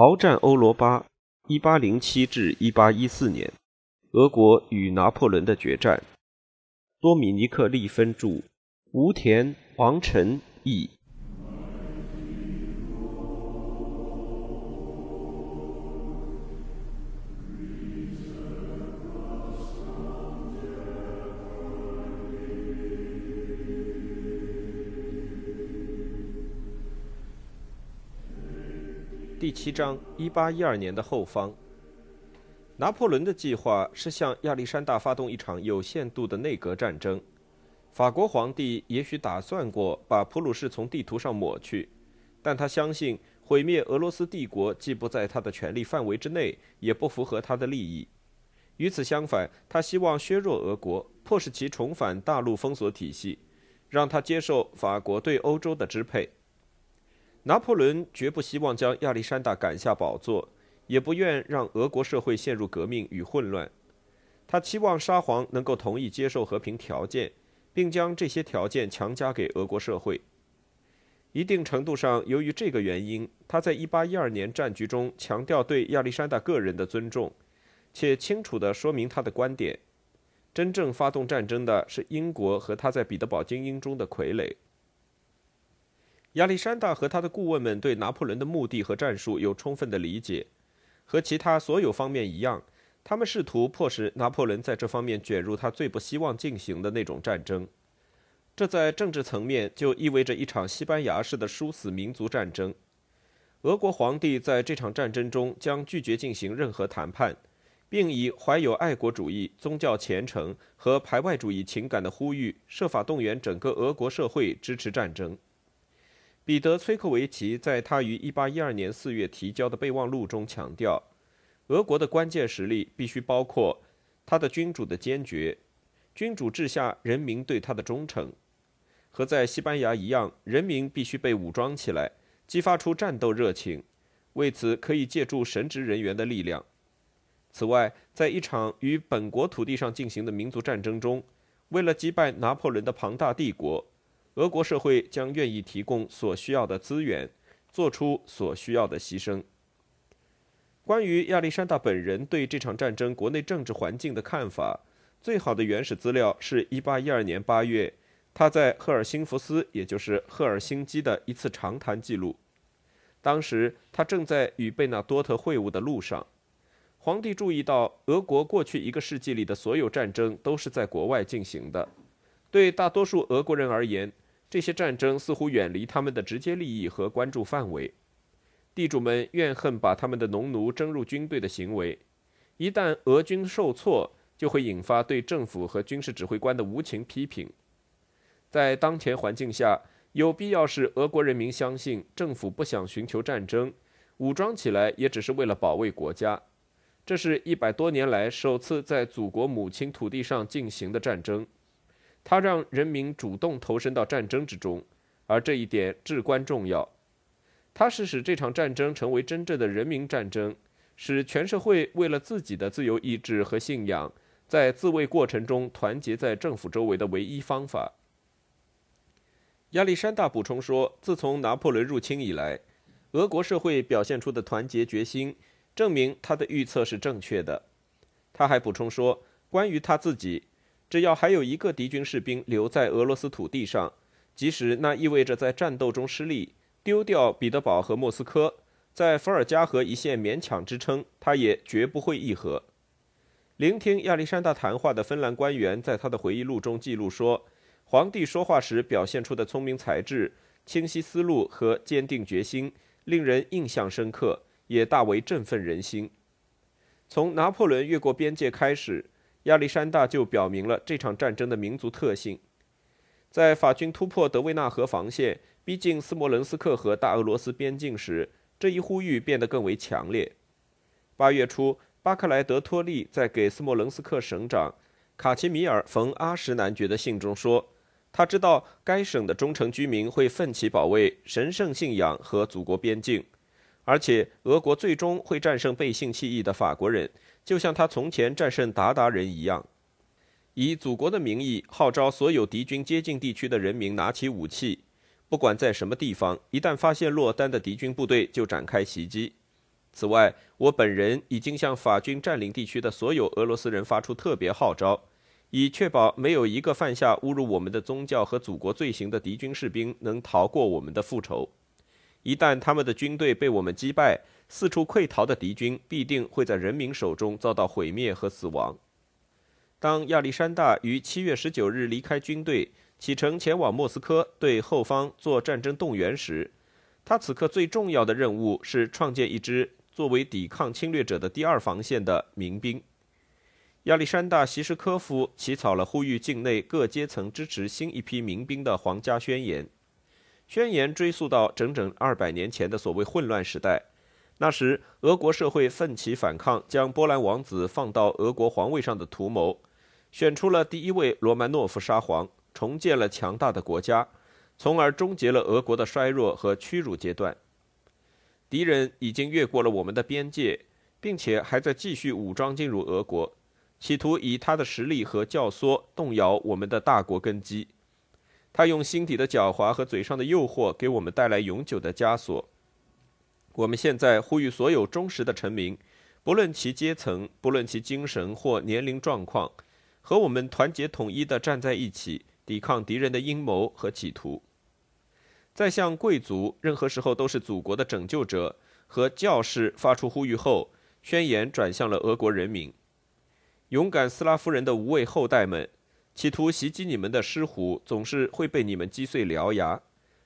鏖战欧罗巴，一八零七至一八一四年，俄国与拿破仑的决战。多米尼克·利芬著，吴田、王晨译。第七章，一八一二年的后方。拿破仑的计划是向亚历山大发动一场有限度的内阁战争。法国皇帝也许打算过把普鲁士从地图上抹去，但他相信毁灭俄罗斯帝国既不在他的权力范围之内，也不符合他的利益。与此相反，他希望削弱俄国，迫使其重返大陆封锁体系，让他接受法国对欧洲的支配。拿破仑绝不希望将亚历山大赶下宝座，也不愿让俄国社会陷入革命与混乱。他期望沙皇能够同意接受和平条件，并将这些条件强加给俄国社会。一定程度上，由于这个原因，他在1812年战局中强调对亚历山大个人的尊重，且清楚地说明他的观点：真正发动战争的是英国和他在彼得堡精英中的傀儡。亚历山大和他的顾问们对拿破仑的目的和战术有充分的理解，和其他所有方面一样，他们试图迫使拿破仑在这方面卷入他最不希望进行的那种战争。这在政治层面就意味着一场西班牙式的殊死民族战争。俄国皇帝在这场战争中将拒绝进行任何谈判，并以怀有爱国主义、宗教虔诚和排外主义情感的呼吁，设法动员整个俄国社会支持战争。彼得·崔克维奇在他于1812年4月提交的备忘录中强调，俄国的关键实力必须包括他的君主的坚决、君主治下人民对他的忠诚，和在西班牙一样，人民必须被武装起来，激发出战斗热情。为此，可以借助神职人员的力量。此外，在一场与本国土地上进行的民族战争中，为了击败拿破仑的庞大帝国。俄国社会将愿意提供所需要的资源，做出所需要的牺牲。关于亚历山大本人对这场战争国内政治环境的看法，最好的原始资料是1812年8月他在赫尔辛福斯，也就是赫尔辛基的一次长谈记录。当时他正在与贝纳多特会晤的路上。皇帝注意到，俄国过去一个世纪里的所有战争都是在国外进行的，对大多数俄国人而言。这些战争似乎远离他们的直接利益和关注范围。地主们怨恨把他们的农奴征入军队的行为。一旦俄军受挫，就会引发对政府和军事指挥官的无情批评。在当前环境下，有必要使俄国人民相信政府不想寻求战争，武装起来也只是为了保卫国家。这是一百多年来首次在祖国母亲土地上进行的战争。他让人民主动投身到战争之中，而这一点至关重要。他是使这场战争成为真正的人民战争，使全社会为了自己的自由意志和信仰，在自卫过程中团结在政府周围的唯一方法。亚历山大补充说：“自从拿破仑入侵以来，俄国社会表现出的团结决心，证明他的预测是正确的。”他还补充说：“关于他自己。”只要还有一个敌军士兵留在俄罗斯土地上，即使那意味着在战斗中失利、丢掉彼得堡和莫斯科，在伏尔加河一线勉强支撑，他也绝不会议和。聆听亚历山大谈话的芬兰官员在他的回忆录中记录说，皇帝说话时表现出的聪明才智、清晰思路和坚定决心，令人印象深刻，也大为振奋人心。从拿破仑越过边界开始。亚历山大就表明了这场战争的民族特性。在法军突破德维纳河防线，逼近斯摩棱斯克和大俄罗斯边境时，这一呼吁变得更为强烈。八月初，巴克莱德托利在给斯摩棱斯克省长卡奇米尔·冯·阿什男爵的信中说：“他知道该省的忠诚居民会奋起保卫神圣信仰和祖国边境，而且俄国最终会战胜背信弃义的法国人。”就像他从前战胜鞑靼人一样，以祖国的名义号召所有敌军接近地区的人民拿起武器，不管在什么地方，一旦发现落单的敌军部队，就展开袭击。此外，我本人已经向法军占领地区的所有俄罗斯人发出特别号召，以确保没有一个犯下侮辱我们的宗教和祖国罪行的敌军士兵能逃过我们的复仇。一旦他们的军队被我们击败，四处溃逃的敌军必定会在人民手中遭到毁灭和死亡。当亚历山大于七月十九日离开军队，启程前往莫斯科对后方做战争动员时，他此刻最重要的任务是创建一支作为抵抗侵略者的第二防线的民兵。亚历山大·席什科夫起草了呼吁境内各阶层支持新一批民兵的皇家宣言。宣言追溯到整整二百年前的所谓混乱时代，那时俄国社会奋起反抗，将波兰王子放到俄国皇位上的图谋。选出了第一位罗曼诺夫沙皇，重建了强大的国家，从而终结了俄国的衰弱和屈辱阶段。敌人已经越过了我们的边界，并且还在继续武装进入俄国，企图以他的实力和教唆动摇我们的大国根基。他用心底的狡猾和嘴上的诱惑，给我们带来永久的枷锁。我们现在呼吁所有忠实的臣民，不论其阶层，不论其精神或年龄状况。和我们团结统一地站在一起，抵抗敌人的阴谋和企图。在向贵族任何时候都是祖国的拯救者和教士发出呼吁后，宣言转向了俄国人民：勇敢斯拉夫人的无畏后代们，企图袭击你们的狮虎总是会被你们击碎獠牙。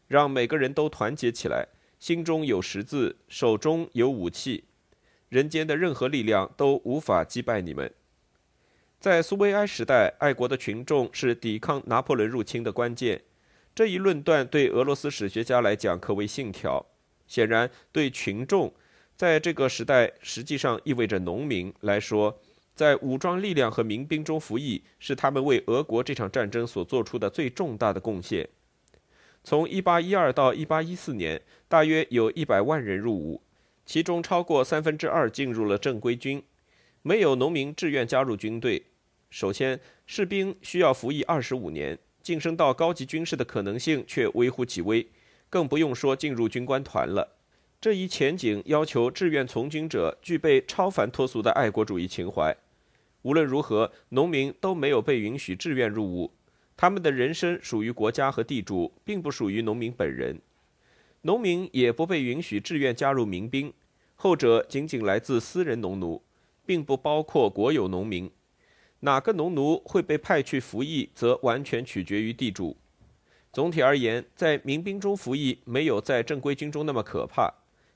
让每个人都团结起来，心中有十字，手中有武器，人间的任何力量都无法击败你们。在苏维埃时代，爱国的群众是抵抗拿破仑入侵的关键。这一论断对俄罗斯史学家来讲可谓信条。显然，对群众在这个时代实际上意味着农民来说，在武装力量和民兵中服役是他们为俄国这场战争所做出的最重大的贡献。从1812到1814年，大约有一百万人入伍，其中超过三分之二进入了正规军，没有农民志愿加入军队。首先，士兵需要服役二十五年，晋升到高级军事的可能性却微乎其微，更不用说进入军官团了。这一前景要求志愿从军者具备超凡脱俗的爱国主义情怀。无论如何，农民都没有被允许志愿入伍，他们的人生属于国家和地主，并不属于农民本人。农民也不被允许志愿加入民兵，后者仅仅来自私人农奴，并不包括国有农民。哪个农奴会被派去服役，则完全取决于地主。总体而言，在民兵中服役没有在正规军中那么可怕，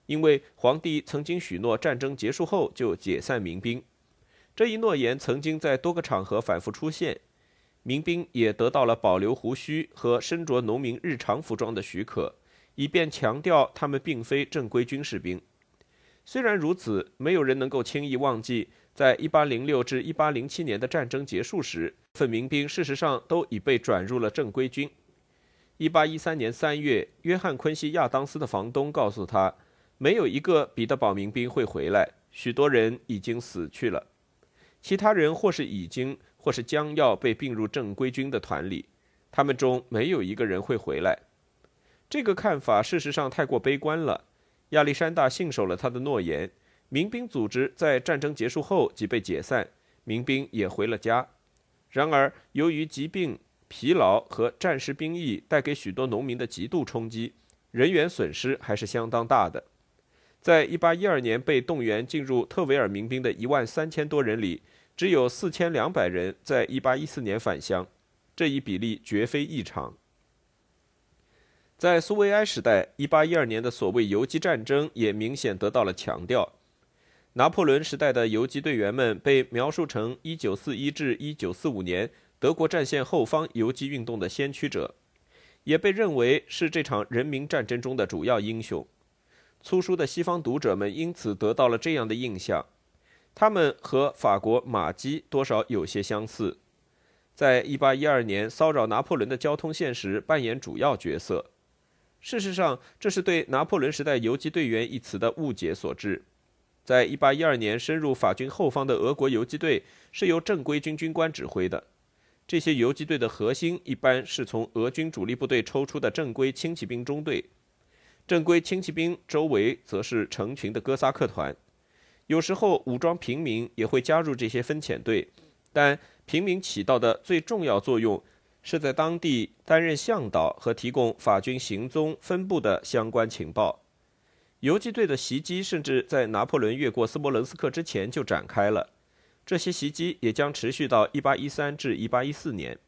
因为皇帝曾经许诺战争结束后就解散民兵。这一诺言曾经在多个场合反复出现，民兵也得到了保留胡须和身着农民日常服装的许可，以便强调他们并非正规军士兵。虽然如此，没有人能够轻易忘记。在1806至1807年的战争结束时，份民兵事实上都已被转入了正规军。1813年3月，约翰·昆西亚当斯的房东告诉他，没有一个彼得堡民兵会回来，许多人已经死去了，其他人或是已经，或是将要被并入正规军的团里，他们中没有一个人会回来。这个看法事实上太过悲观了。亚历山大信守了他的诺言。民兵组织在战争结束后即被解散，民兵也回了家。然而，由于疾病、疲劳和战时兵役带给许多农民的极度冲击，人员损失还是相当大的。在1812年被动员进入特维尔民兵的一万三千多人里，只有四千两百人在1814年返乡，这一比例绝非异常。在苏维埃时代，1812年的所谓游击战争也明显得到了强调。拿破仑时代的游击队员们被描述成1941至1945年德国战线后方游击运动的先驱者，也被认为是这场人民战争中的主要英雄。粗疏的西方读者们因此得到了这样的印象：他们和法国马基多少有些相似，在1812年骚扰拿破仑的交通线时扮演主要角色。事实上，这是对“拿破仑时代游击队员”一词的误解所致。在1812年深入法军后方的俄国游击队是由正规军军官指挥的。这些游击队的核心一般是从俄军主力部队抽出的正规轻骑兵中队。正规轻骑兵周围则是成群的哥萨克团。有时候，武装平民也会加入这些分遣队，但平民起到的最重要作用是在当地担任向导和提供法军行踪分布的相关情报。游击队的袭击甚至在拿破仑越过斯摩棱斯克之前就展开了，这些袭击也将持续到1813至1814年。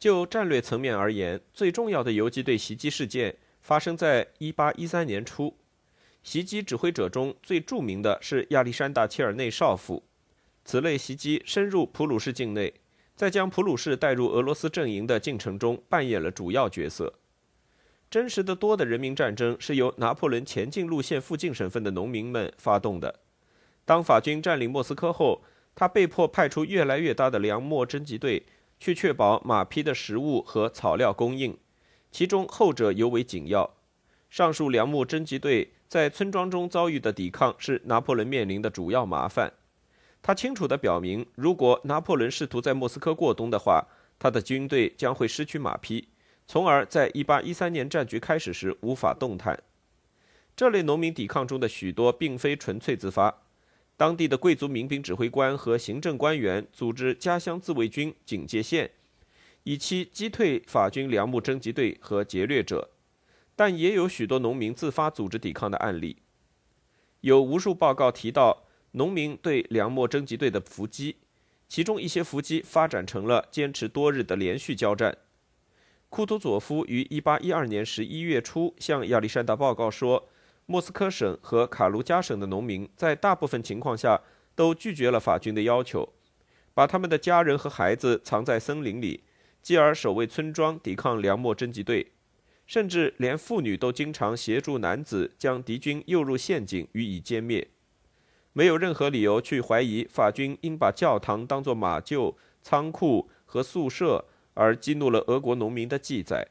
就战略层面而言，最重要的游击队袭击事件发生在1813年初。袭击指挥者中最著名的是亚历山大·切尔内少夫。此类袭击深入普鲁士境内，在将普鲁士带入俄罗斯阵营的进程中扮演了主要角色。真实的多的人民战争是由拿破仑前进路线附近省份的农民们发动的。当法军占领莫斯科后，他被迫派出越来越大的粮秣征集队去确保马匹的食物和草料供应，其中后者尤为紧要。上述粮秣征集队。在村庄中遭遇的抵抗是拿破仑面临的主要麻烦。他清楚地表明，如果拿破仑试图在莫斯科过冬的话，他的军队将会失去马匹，从而在1813年战局开始时无法动弹。这类农民抵抗中的许多并非纯粹自发，当地的贵族民兵指挥官和行政官员组织家乡自卫军警戒线，以期击退法军粮秣征集队和劫掠者。但也有许多农民自发组织抵抗的案例，有无数报告提到农民对粮秣征集队的伏击，其中一些伏击发展成了坚持多日的连续交战。库图佐夫于1812年11月初向亚历山大报告说，莫斯科省和卡卢加省的农民在大部分情况下都拒绝了法军的要求，把他们的家人和孩子藏在森林里，继而守卫村庄抵抗粮秣征集队。甚至连妇女都经常协助男子将敌军诱入陷阱予以歼灭，没有任何理由去怀疑法军因把教堂当作马厩、仓库和宿舍而激怒了俄国农民的记载。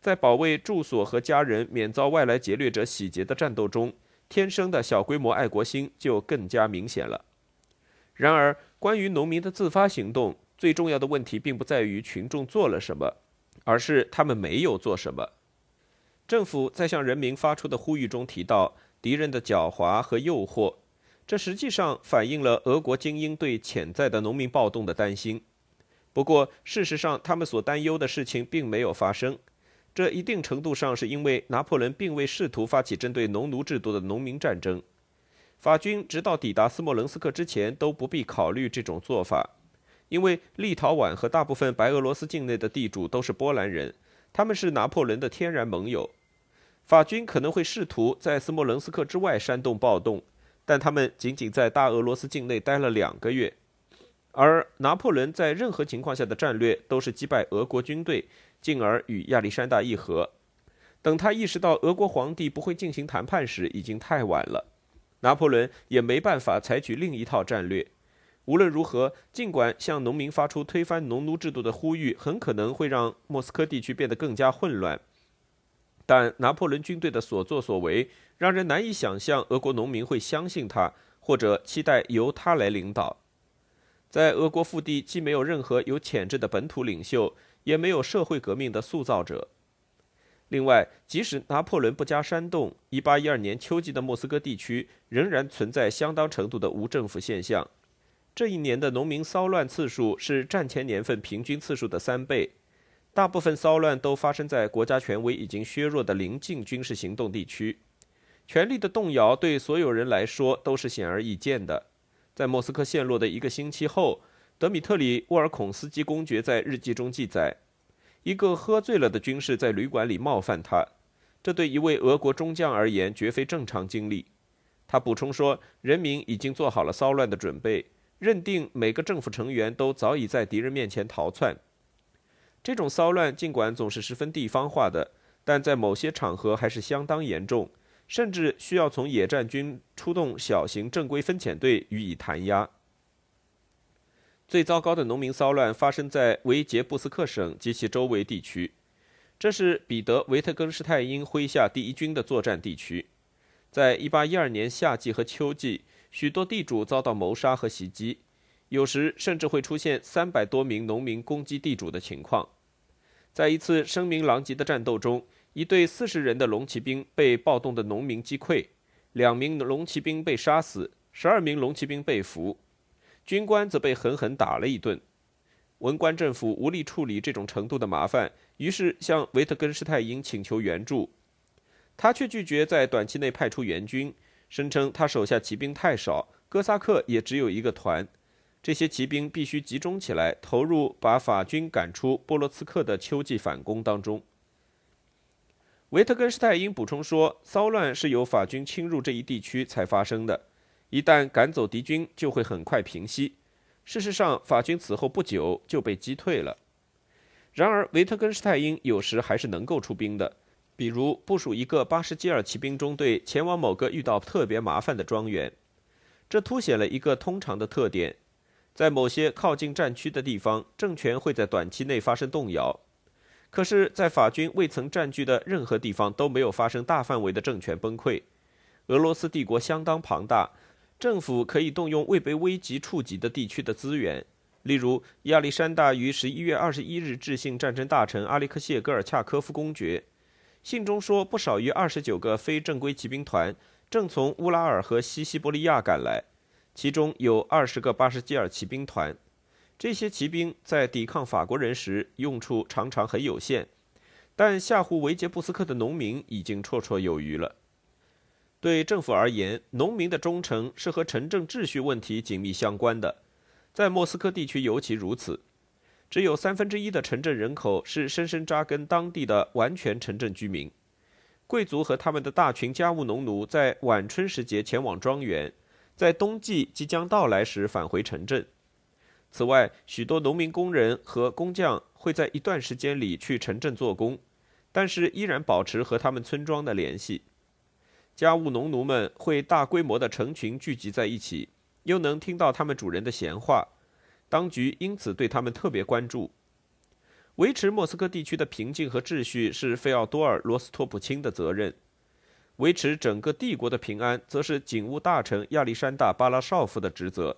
在保卫住所和家人免遭外来劫掠者洗劫的战斗中，天生的小规模爱国心就更加明显了。然而，关于农民的自发行动，最重要的问题并不在于群众做了什么。而是他们没有做什么。政府在向人民发出的呼吁中提到敌人的狡猾和诱惑，这实际上反映了俄国精英对潜在的农民暴动的担心。不过，事实上，他们所担忧的事情并没有发生。这一定程度上是因为拿破仑并未试图发起针对农奴制度的农民战争。法军直到抵达斯莫棱斯克之前都不必考虑这种做法。因为立陶宛和大部分白俄罗斯境内的地主都是波兰人，他们是拿破仑的天然盟友。法军可能会试图在斯莫棱斯克之外煽动暴动，但他们仅仅在大俄罗斯境内待了两个月。而拿破仑在任何情况下的战略都是击败俄国军队，进而与亚历山大议和。等他意识到俄国皇帝不会进行谈判时，已经太晚了。拿破仑也没办法采取另一套战略。无论如何，尽管向农民发出推翻农奴制度的呼吁很可能会让莫斯科地区变得更加混乱，但拿破仑军队的所作所为让人难以想象俄国农民会相信他或者期待由他来领导。在俄国腹地，既没有任何有潜质的本土领袖，也没有社会革命的塑造者。另外，即使拿破仑不加煽动，1812年秋季的莫斯科地区仍然存在相当程度的无政府现象。这一年的农民骚乱次数是战前年份平均次数的三倍，大部分骚乱都发生在国家权威已经削弱的临近军事行动地区。权力的动摇对所有人来说都是显而易见的。在莫斯科陷落的一个星期后，德米特里·沃尔孔斯基公爵在日记中记载：一个喝醉了的军士在旅馆里冒犯他，这对一位俄国中将而言绝非正常经历。他补充说：“人民已经做好了骚乱的准备。”认定每个政府成员都早已在敌人面前逃窜。这种骚乱尽管总是十分地方化的，但在某些场合还是相当严重，甚至需要从野战军出动小型正规分遣队予以弹压。最糟糕的农民骚乱发生在维捷布斯克省及其周围地区，这是彼得·维特根施泰因麾下第一军的作战地区。在1812年夏季和秋季。许多地主遭到谋杀和袭击，有时甚至会出现三百多名农民攻击地主的情况。在一次声名狼藉的战斗中，一队四十人的龙骑兵被暴动的农民击溃，两名龙骑兵被杀死，十二名龙骑兵被俘，军官则被狠狠打了一顿。文官政府无力处理这种程度的麻烦，于是向维特根施泰因请求援助，他却拒绝在短期内派出援军，声称他手下骑兵太少，哥萨克也只有一个团，这些骑兵必须集中起来，投入把法军赶出波罗茨克的秋季反攻当中。维特根施泰因补充说，骚乱是由法军侵入这一地区才发生的，一旦赶走敌军，就会很快平息。事实上，法军此后不久就被击退了。然而，维特根施泰因有时还是能够出兵的，比如部署一个巴什基尔骑兵中队前往某个遇到特别麻烦的庄园。这凸显了一个通常的特点：在某些靠近战区的地方，政权会在短期内发生动摇；可是，在法军未曾占据的任何地方都没有发生大范围的政权崩溃。俄罗斯帝国相当庞大。政府可以动用未被危急触及的地区的资源，例如亚历山大于十一月二十一日致信战争大臣阿列克谢·戈尔恰科夫公爵，信中说，不少于二十九个非正规骑兵团正从乌拉尔和西西伯利亚赶来，其中有二十个巴什基尔骑兵团。这些骑兵在抵抗法国人时用处常常很有限，但吓唬维杰布斯克的农民已经绰绰有余了。对政府而言，农民的忠诚是和城镇秩序问题紧密相关的，在莫斯科地区尤其如此。只有三分之一的城镇人口是深深扎根当地的完全城镇居民。贵族和他们的大群家务农奴在晚春时节前往庄园，在冬季即将到来时返回城镇。此外，许多农民工人和工匠会在一段时间里去城镇做工，但是依然保持和他们村庄的联系。家务农奴们会大规模的成群聚集在一起，又能听到他们主人的闲话，当局因此对他们特别关注。维持莫斯科地区的平静和秩序是费奥多尔·罗斯托普钦的责任，维持整个帝国的平安则是警务大臣亚历山大·巴拉绍夫的职责。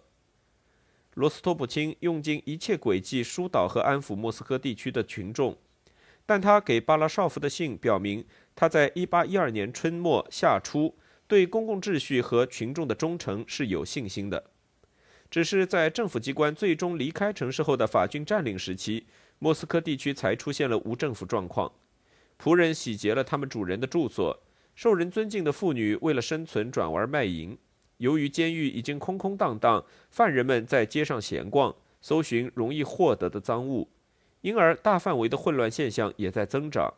罗斯托普钦用尽一切诡计疏导和安抚莫斯科地区的群众。但他给巴拉绍夫的信表明，他在1812年春末夏初对公共秩序和群众的忠诚是有信心的。只是在政府机关最终离开城市后的法军占领时期，莫斯科地区才出现了无政府状况。仆人洗劫了他们主人的住所，受人尊敬的妇女为了生存转而卖淫。由于监狱已经空空荡荡，犯人们在街上闲逛，搜寻容易获得的赃物。因而，大范围的混乱现象也在增长。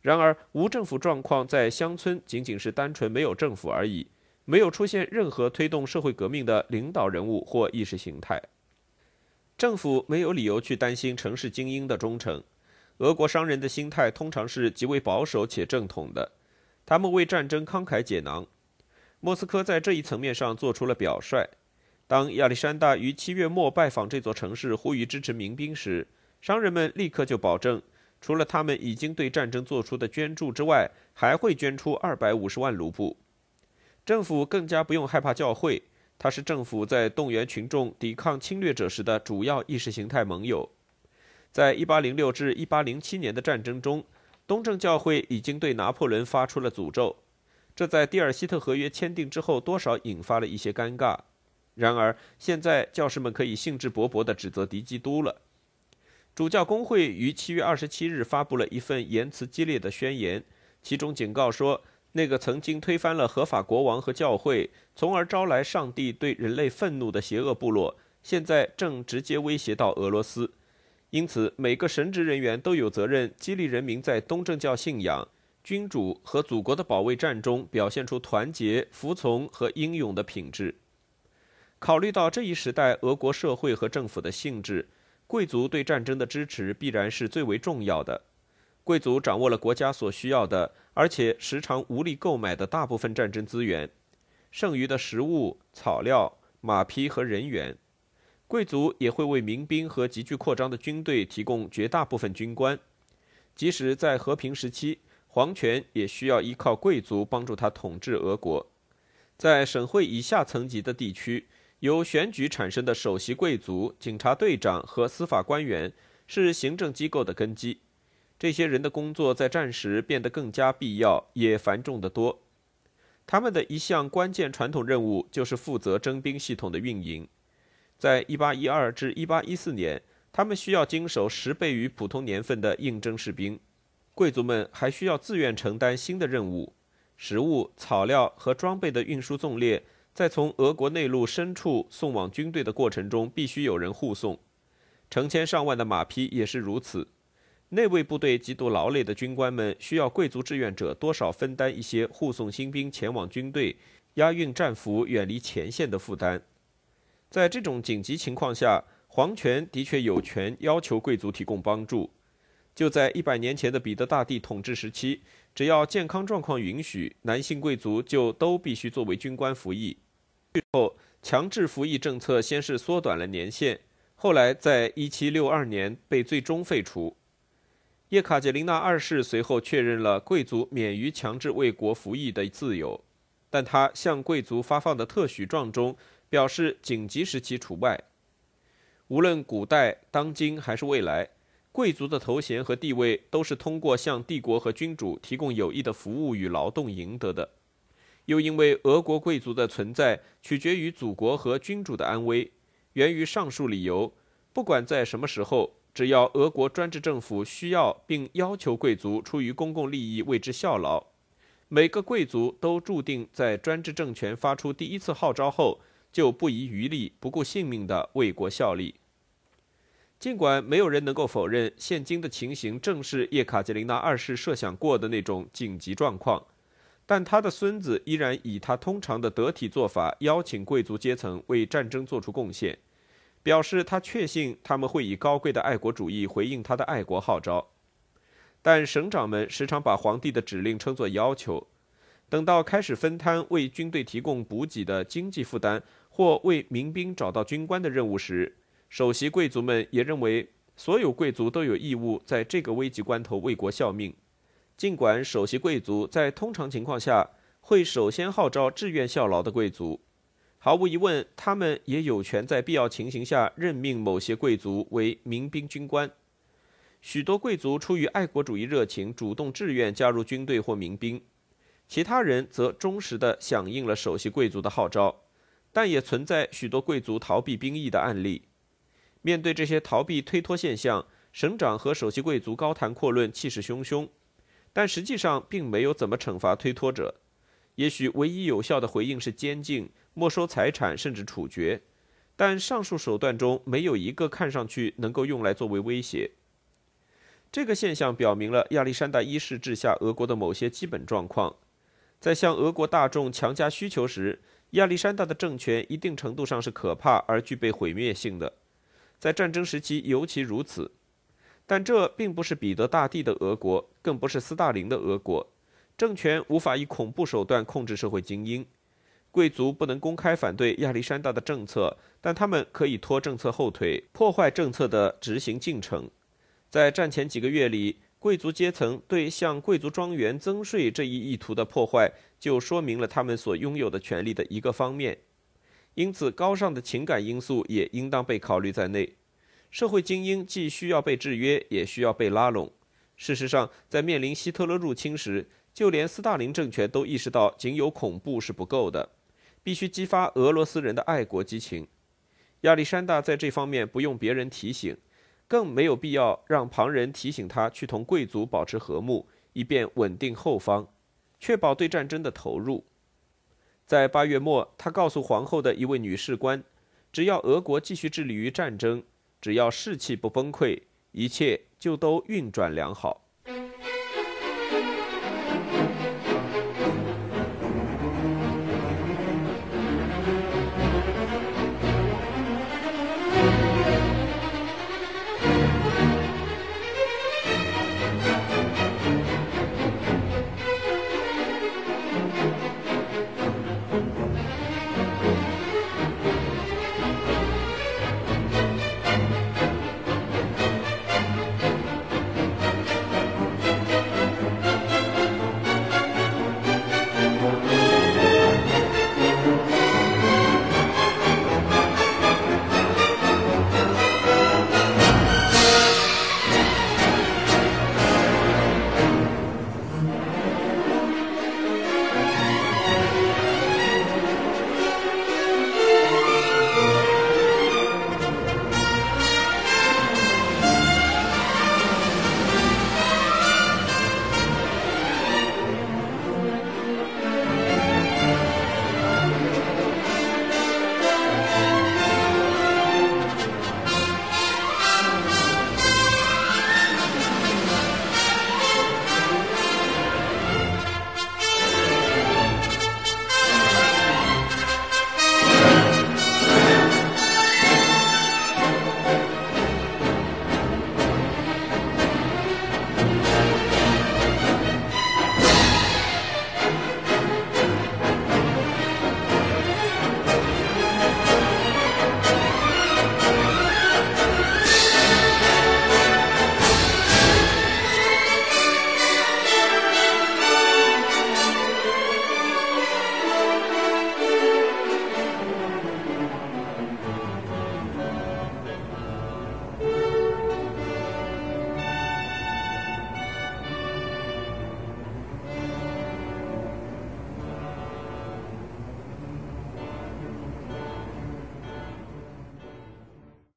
然而，无政府状况在乡村仅仅是单纯没有政府而已，没有出现任何推动社会革命的领导人物或意识形态。政府没有理由去担心城市精英的忠诚。俄国商人的心态通常是极为保守且正统的，他们为战争慷慨解囊。莫斯科在这一层面上做出了表率。当亚历山大于七月末拜访这座城市，呼吁支持民兵时，商人们立刻就保证，除了他们已经对战争做出的捐助之外，还会捐出二百五十万卢布。政府更加不用害怕教会，它是政府在动员群众抵抗侵略者时的主要意识形态盟友。在一八零六至一八零七年的战争中，东正教会已经对拿破仑发出了诅咒，这在蒂尔希特合约签订之后多少引发了一些尴尬。然而，现在教士们可以兴致勃勃地指责敌基督了。主教工会于七月二十七日发布了一份言辞激烈的宣言，其中警告说，那个曾经推翻了合法国王和教会，从而招来上帝对人类愤怒的邪恶部落，现在正直接威胁到俄罗斯。因此，每个神职人员都有责任激励人民在东正教信仰、君主和祖国的保卫战中表现出团结、服从和英勇的品质。考虑到这一时代俄国社会和政府的性质。贵族对战争的支持必然是最为重要的。贵族掌握了国家所需要的，而且时常无力购买的大部分战争资源，剩余的食物、草料、马匹和人员。贵族也会为民兵和急剧扩张的军队提供绝大部分军官。即使在和平时期，皇权也需要依靠贵族帮助他统治俄国。在省会以下层级的地区。由选举产生的首席贵族、警察队长和司法官员是行政机构的根基。这些人的工作在战时变得更加必要，也繁重得多。他们的一项关键传统任务就是负责征兵系统的运营。在1812至1814年，他们需要经手十倍于普通年份的应征士兵。贵族们还需要自愿承担新的任务：食物、草料和装备的运输纵列，在从俄国内陆深处送往军队的过程中，必须有人护送。成千上万的马匹也是如此。内卫部队极度劳累的军官们需要贵族志愿者多少分担一些护送新兵前往军队、押运战俘远离前线的负担。在这种紧急情况下，皇权的确有权要求贵族提供帮助。就在一百年前的彼得大帝统治时期，只要健康状况允许，男性贵族就都必须作为军官服役。最后，强制服役政策先是缩短了年限，后来在一七六二年被最终废除。叶卡捷琳娜二世随后确认了贵族免于强制为国服役的自由，但他向贵族发放的特许状中表示紧急时期除外。无论古代、当今还是未来，贵族的头衔和地位都是通过向帝国和君主提供有益的服务与劳动赢得的。又因为俄国贵族的存在取决于祖国和君主的安危，源于上述理由，不管在什么时候。只要俄国专制政府需要并要求贵族出于公共利益为之效劳，每个贵族都注定在专制政权发出第一次号召后就不遗余力、不顾性命地为国效力。尽管没有人能够否认现今的情形正是叶卡捷琳娜二世设想过的那种紧急状况，但他的孙子依然以他通常的得体做法邀请贵族阶层为战争做出贡献。表示他确信他们会以高贵的爱国主义回应他的爱国号召，但省长们时常把皇帝的指令称作要求。等到开始分摊为军队提供补给的经济负担或为民兵找到军官的任务时，首席贵族们也认为所有贵族都有义务在这个危急关头为国效命。尽管首席贵族在通常情况下会首先号召志愿效劳的贵族。毫无疑问，他们也有权在必要情形下任命某些贵族为民兵军官。许多贵族出于爱国主义热情，主动志愿加入军队或民兵；其他人则忠实地响应了首席贵族的号召。但也存在许多贵族逃避兵役的案例。面对这些逃避推脱现象，省长和首席贵族高谈阔论，气势汹汹，但实际上并没有怎么惩罚推脱者。也许唯一有效的回应是监禁。没收财产甚至处决，但上述手段中没有一个看上去能够用来作为威胁。这个现象表明了亚历山大一世治下俄国的某些基本状况：在向俄国大众强加需求时，亚历山大的政权一定程度上是可怕而具备毁灭性的，在战争时期尤其如此。但这并不是彼得大帝的俄国，更不是斯大林的俄国。政权无法以恐怖手段控制社会精英。贵族不能公开反对亚历山大的政策，但他们可以拖政策后腿，破坏政策的执行进程。在战前几个月里，贵族阶层对向贵族庄园增税这一意图的破坏，就说明了他们所拥有的权利的一个方面。因此，高尚的情感因素也应当被考虑在内。社会精英既需要被制约，也需要被拉拢。事实上，在面临希特勒入侵时，就连斯大林政权都意识到，仅有恐怖是不够的。必须激发俄罗斯人的爱国激情。亚历山大在这方面不用别人提醒，更没有必要让旁人提醒他去同贵族保持和睦，以便稳定后方，确保对战争的投入。在八月末，他告诉皇后的一位女士官：“只要俄国继续致力于战争，只要士气不崩溃，一切就都运转良好。”